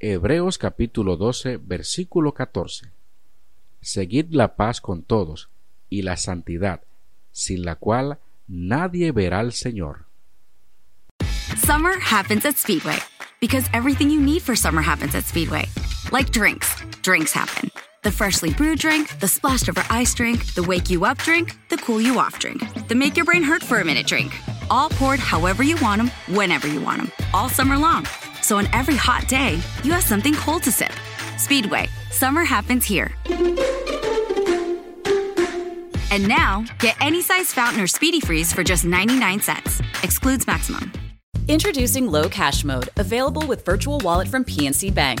Hebreos capítulo 12, versículo 14. Seguid la paz con todos y la santidad, sin la cual nadie verá al Señor. Summer happens at Speedway because everything you need for summer happens at Speedway. Like drinks, drinks happen. The freshly brewed drink, the splashed over ice drink, the wake you up drink, the cool you off drink, the make your brain hurt for a minute drink. All poured however you want them, whenever you want them, all summer long. So on every hot day, you have something cold to sip. Speedway, summer happens here. And now, get any size fountain or speedy freeze for just 99 cents. Excludes maximum. Introducing Low Cash Mode, available with Virtual Wallet from PNC Bank.